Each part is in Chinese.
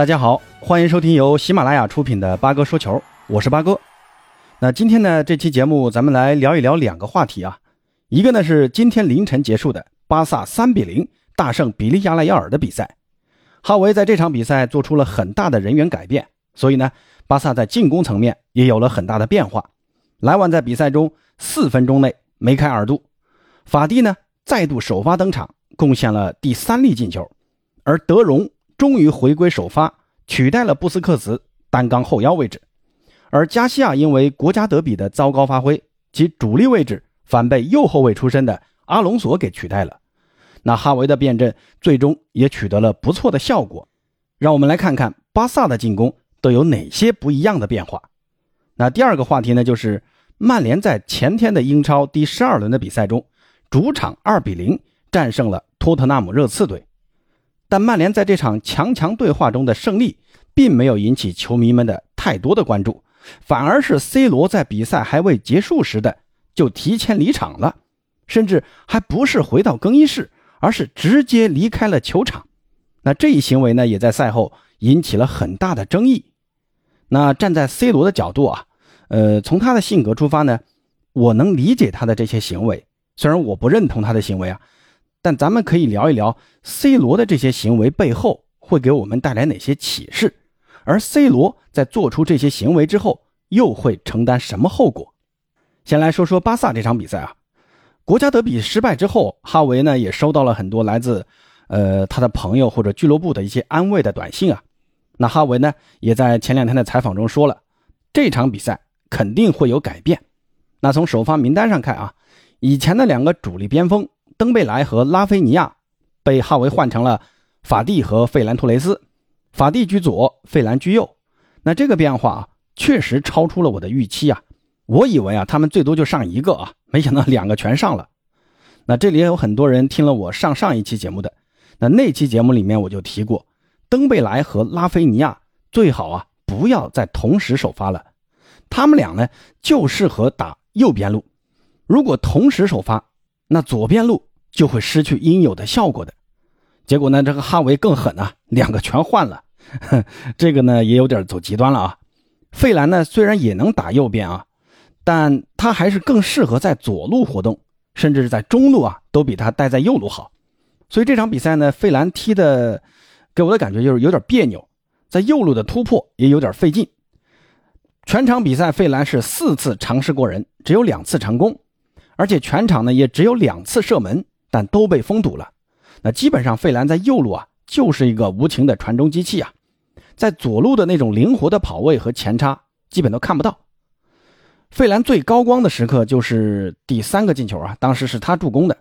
大家好，欢迎收听由喜马拉雅出品的八哥说球，我是八哥。那今天呢，这期节目咱们来聊一聊两个话题啊，一个呢是今天凌晨结束的巴萨三比零大胜比利亚雷亚尔的比赛，哈维在这场比赛做出了很大的人员改变，所以呢，巴萨在进攻层面也有了很大的变化。莱万在比赛中四分钟内梅开二度，法蒂呢再度首发登场，贡献了第三粒进球，而德容。终于回归首发，取代了布斯克茨担纲后腰位置，而加西亚因为国家德比的糟糕发挥，其主力位置反被右后卫出身的阿隆索给取代了。那哈维的变阵最终也取得了不错的效果。让我们来看看巴萨的进攻都有哪些不一样的变化。那第二个话题呢，就是曼联在前天的英超第十二轮的比赛中，主场二比零战胜了托特纳姆热刺队。但曼联在这场强强对话中的胜利，并没有引起球迷们的太多的关注，反而是 C 罗在比赛还未结束时的就提前离场了，甚至还不是回到更衣室，而是直接离开了球场。那这一行为呢，也在赛后引起了很大的争议。那站在 C 罗的角度啊，呃，从他的性格出发呢，我能理解他的这些行为，虽然我不认同他的行为啊。但咱们可以聊一聊 C 罗的这些行为背后会给我们带来哪些启示，而 C 罗在做出这些行为之后又会承担什么后果？先来说说巴萨这场比赛啊，国家德比失败之后，哈维呢也收到了很多来自呃他的朋友或者俱乐部的一些安慰的短信啊。那哈维呢也在前两天的采访中说了，这场比赛肯定会有改变。那从首发名单上看啊，以前的两个主力边锋。登贝莱和拉菲尼亚被哈维换成了法蒂和费兰托雷斯，法蒂居左，费兰居右。那这个变化啊，确实超出了我的预期啊！我以为啊，他们最多就上一个啊，没想到两个全上了。那这里也有很多人听了我上上一期节目的，那那期节目里面我就提过，登贝莱和拉菲尼亚最好啊不要再同时首发了，他们俩呢就适合打右边路，如果同时首发，那左边路。就会失去应有的效果的，结果呢？这个哈维更狠啊，两个全换了，这个呢也有点走极端了啊。费兰呢虽然也能打右边啊，但他还是更适合在左路活动，甚至是在中路啊都比他待在右路好。所以这场比赛呢，费兰踢的给我的感觉就是有点别扭，在右路的突破也有点费劲。全场比赛费兰是四次尝试过人，只有两次成功，而且全场呢也只有两次射门。但都被封堵了，那基本上费兰在右路啊就是一个无情的传中机器啊，在左路的那种灵活的跑位和前插基本都看不到。费兰最高光的时刻就是第三个进球啊，当时是他助攻的，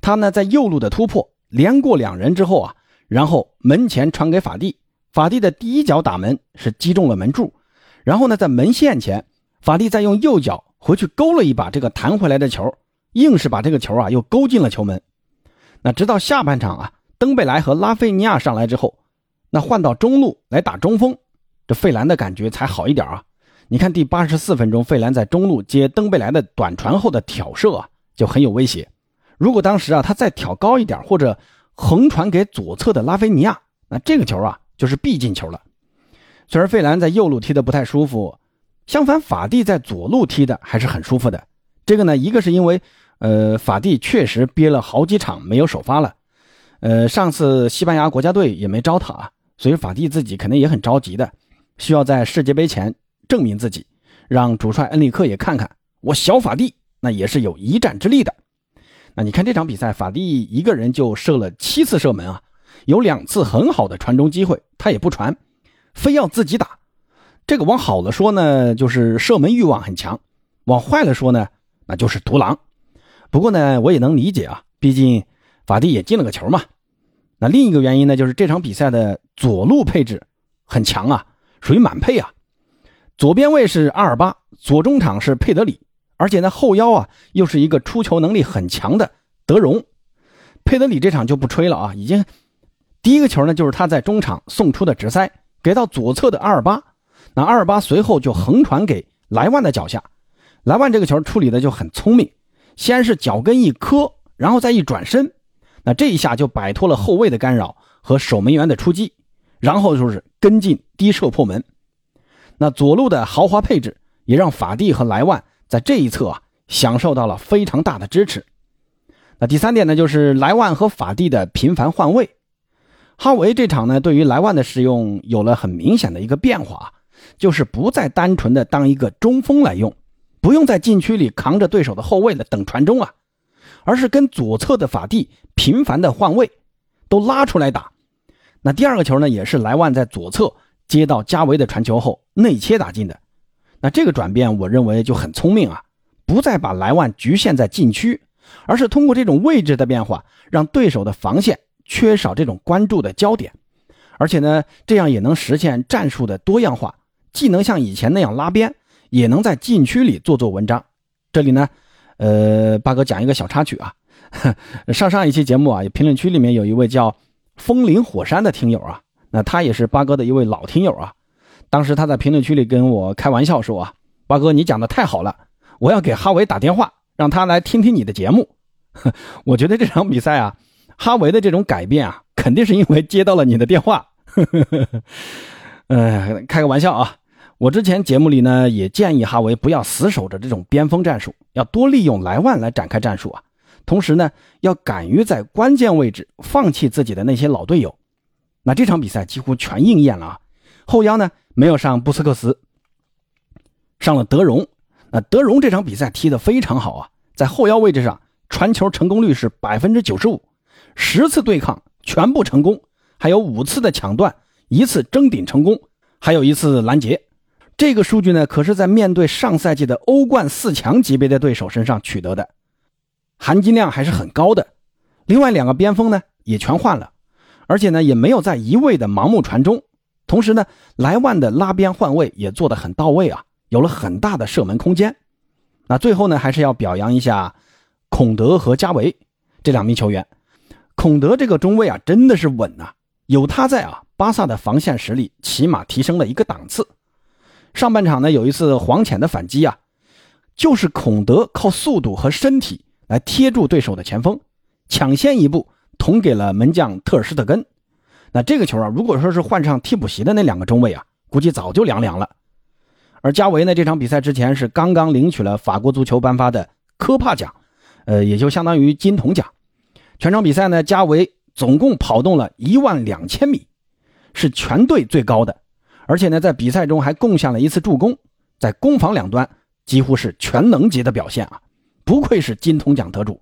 他呢在右路的突破连过两人之后啊，然后门前传给法蒂，法蒂的第一脚打门是击中了门柱，然后呢在门线前，法蒂再用右脚回去勾了一把这个弹回来的球。硬是把这个球啊又勾进了球门。那直到下半场啊，登贝莱和拉菲尼亚上来之后，那换到中路来打中锋，这费兰的感觉才好一点啊。你看第八十四分钟，费兰在中路接登贝莱的短传后的挑射啊，就很有威胁。如果当时啊他再挑高一点，或者横传给左侧的拉菲尼亚，那这个球啊就是必进球了。虽然费兰在右路踢的不太舒服，相反法蒂在左路踢的还是很舒服的。这个呢，一个是因为。呃，法蒂确实憋了好几场没有首发了，呃，上次西班牙国家队也没招他啊，所以法蒂自己肯定也很着急的，需要在世界杯前证明自己，让主帅恩里克也看看我小法蒂那也是有一战之力的。那你看这场比赛，法蒂一个人就射了七次射门啊，有两次很好的传中机会，他也不传，非要自己打。这个往好了说呢，就是射门欲望很强；往坏了说呢，那就是独狼。不过呢，我也能理解啊，毕竟法蒂也进了个球嘛。那另一个原因呢，就是这场比赛的左路配置很强啊，属于满配啊。左边位是阿尔巴，左中场是佩德里，而且呢后腰啊又是一个出球能力很强的德容。佩德里这场就不吹了啊，已经第一个球呢就是他在中场送出的直塞，给到左侧的阿尔巴，那阿尔巴随后就横传给莱万的脚下，莱万这个球处理的就很聪明。先是脚跟一磕，然后再一转身，那这一下就摆脱了后卫的干扰和守门员的出击，然后就是跟进低射破门。那左路的豪华配置也让法蒂和莱万在这一侧啊享受到了非常大的支持。那第三点呢，就是莱万和法蒂的频繁换位。哈维这场呢，对于莱万的使用有了很明显的一个变化，就是不再单纯的当一个中锋来用，不用在禁区里扛着对手的后卫了等传中啊，而是跟左侧的法蒂频繁的换位，都拉出来打。那第二个球呢，也是莱万在左侧接到加维的传球后内切打进的。那这个转变，我认为就很聪明啊，不再把莱万局限在禁区。而是通过这种位置的变化，让对手的防线缺少这种关注的焦点，而且呢，这样也能实现战术的多样化，既能像以前那样拉边，也能在禁区里做做文章。这里呢，呃，八哥讲一个小插曲啊，上上一期节目啊，评论区里面有一位叫风林火山的听友啊，那他也是八哥的一位老听友啊，当时他在评论区里跟我开玩笑说啊，八哥你讲的太好了，我要给哈维打电话。让他来听听你的节目，我觉得这场比赛啊，哈维的这种改变啊，肯定是因为接到了你的电话。呃，开个玩笑啊，我之前节目里呢也建议哈维不要死守着这种边锋战术，要多利用莱万来展开战术啊。同时呢，要敢于在关键位置放弃自己的那些老队友。那这场比赛几乎全应验了啊。后腰呢没有上布斯克斯，上了德容。那德容这场比赛踢得非常好啊，在后腰位置上传球成功率是百分之九十五，十次对抗全部成功，还有五次的抢断，一次争顶成功，还有一次拦截。这个数据呢，可是在面对上赛季的欧冠四强级别的对手身上取得的，含金量还是很高的。另外两个边锋呢也全换了，而且呢也没有在一味的盲目传中，同时呢莱万的拉边换位也做得很到位啊。有了很大的射门空间，那最后呢，还是要表扬一下孔德和加维这两名球员。孔德这个中卫啊，真的是稳呐，有他在啊，巴萨的防线实力起码提升了一个档次。上半场呢，有一次黄潜的反击啊，就是孔德靠速度和身体来贴住对手的前锋，抢先一步捅给了门将特尔施特根。那这个球啊，如果说是换上替补席的那两个中卫啊，估计早就凉凉了。而加维呢？这场比赛之前是刚刚领取了法国足球颁发的科帕奖，呃，也就相当于金童奖。全场比赛呢，加维总共跑动了一万两千米，是全队最高的。而且呢，在比赛中还贡献了一次助攻，在攻防两端几乎是全能级的表现啊！不愧是金童奖得主。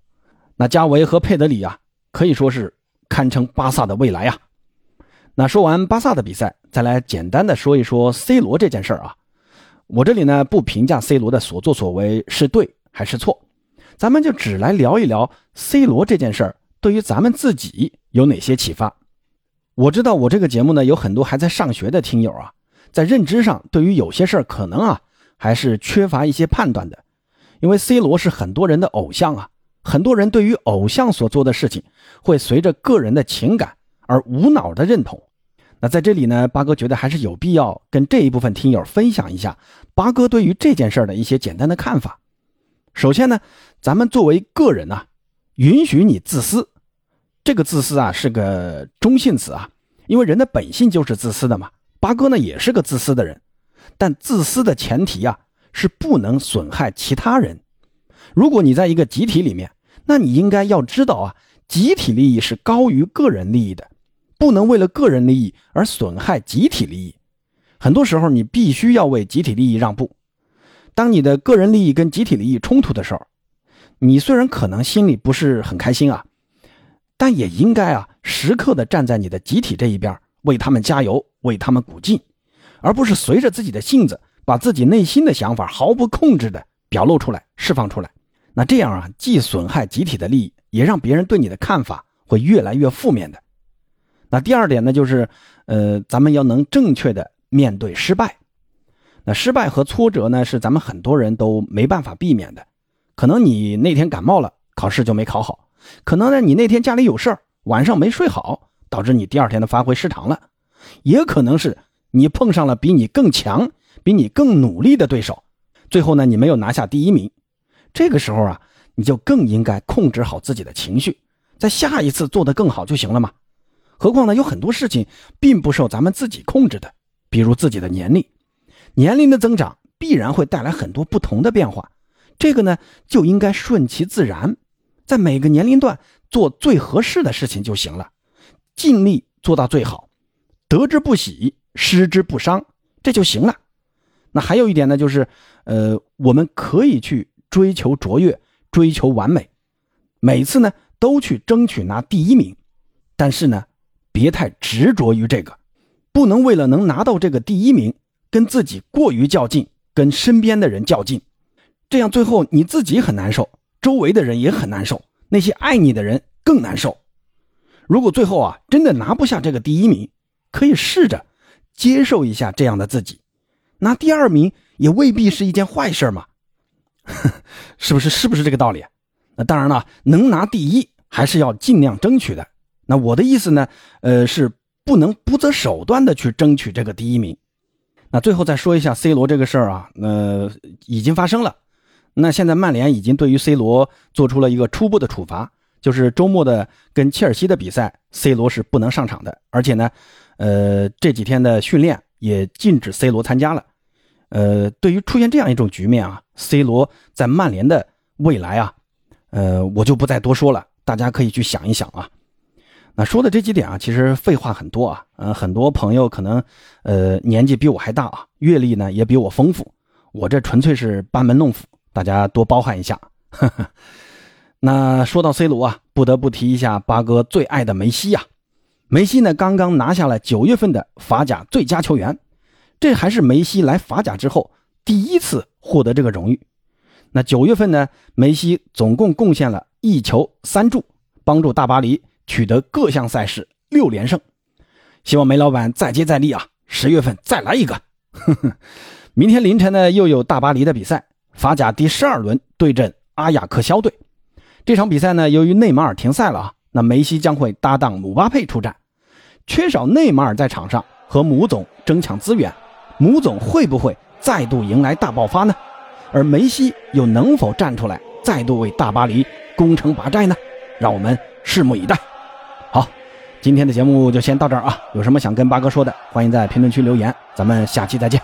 那加维和佩德里啊，可以说是堪称巴萨的未来啊。那说完巴萨的比赛，再来简单的说一说 C 罗这件事儿啊。我这里呢不评价 C 罗的所作所为是对还是错，咱们就只来聊一聊 C 罗这件事儿对于咱们自己有哪些启发。我知道我这个节目呢有很多还在上学的听友啊，在认知上对于有些事儿可能啊还是缺乏一些判断的，因为 C 罗是很多人的偶像啊，很多人对于偶像所做的事情会随着个人的情感而无脑的认同。那在这里呢，八哥觉得还是有必要跟这一部分听友分享一下八哥对于这件事的一些简单的看法。首先呢，咱们作为个人呢，允许你自私，这个自私啊是个中性词啊，因为人的本性就是自私的嘛。八哥呢也是个自私的人，但自私的前提啊是不能损害其他人。如果你在一个集体里面，那你应该要知道啊，集体利益是高于个人利益的。不能为了个人利益而损害集体利益，很多时候你必须要为集体利益让步。当你的个人利益跟集体利益冲突的时候，你虽然可能心里不是很开心啊，但也应该啊时刻的站在你的集体这一边，为他们加油，为他们鼓劲，而不是随着自己的性子，把自己内心的想法毫不控制的表露出来、释放出来。那这样啊，既损害集体的利益，也让别人对你的看法会越来越负面的。那第二点呢，就是，呃，咱们要能正确的面对失败。那失败和挫折呢，是咱们很多人都没办法避免的。可能你那天感冒了，考试就没考好；可能呢，你那天家里有事儿，晚上没睡好，导致你第二天的发挥失常了；也可能是你碰上了比你更强、比你更努力的对手，最后呢，你没有拿下第一名。这个时候啊，你就更应该控制好自己的情绪，在下一次做得更好就行了嘛。何况呢，有很多事情并不受咱们自己控制的，比如自己的年龄，年龄的增长必然会带来很多不同的变化，这个呢就应该顺其自然，在每个年龄段做最合适的事情就行了，尽力做到最好，得之不喜，失之不伤，这就行了。那还有一点呢，就是，呃，我们可以去追求卓越，追求完美，每次呢都去争取拿第一名，但是呢。别太执着于这个，不能为了能拿到这个第一名，跟自己过于较劲，跟身边的人较劲，这样最后你自己很难受，周围的人也很难受，那些爱你的人更难受。如果最后啊真的拿不下这个第一名，可以试着接受一下这样的自己，拿第二名也未必是一件坏事嘛，是不是？是不是这个道理？那当然了，能拿第一还是要尽量争取的。那我的意思呢，呃，是不能不择手段的去争取这个第一名。那最后再说一下 C 罗这个事儿啊，呃，已经发生了。那现在曼联已经对于 C 罗做出了一个初步的处罚，就是周末的跟切尔西的比赛，C 罗是不能上场的，而且呢，呃，这几天的训练也禁止 C 罗参加了。呃，对于出现这样一种局面啊，C 罗在曼联的未来啊，呃，我就不再多说了，大家可以去想一想啊。那说的这几点啊，其实废话很多啊，呃，很多朋友可能，呃，年纪比我还大啊，阅历呢也比我丰富，我这纯粹是班门弄斧，大家多包涵一下。那说到 C 罗啊，不得不提一下八哥最爱的梅西呀。梅西呢，刚刚拿下了九月份的法甲最佳球员，这还是梅西来法甲之后第一次获得这个荣誉。那九月份呢，梅西总共贡献了一球三助，帮助大巴黎。取得各项赛事六连胜，希望梅老板再接再厉啊！十月份再来一个。明天凌晨呢，又有大巴黎的比赛，法甲第十二轮对阵阿雅克肖队。这场比赛呢，由于内马尔停赛了啊，那梅西将会搭档姆巴佩出战。缺少内马尔在场上和姆总争抢资源，姆总会不会再度迎来大爆发呢？而梅西又能否站出来再度为大巴黎攻城拔寨呢？让我们拭目以待。好，今天的节目就先到这儿啊！有什么想跟八哥说的，欢迎在评论区留言。咱们下期再见。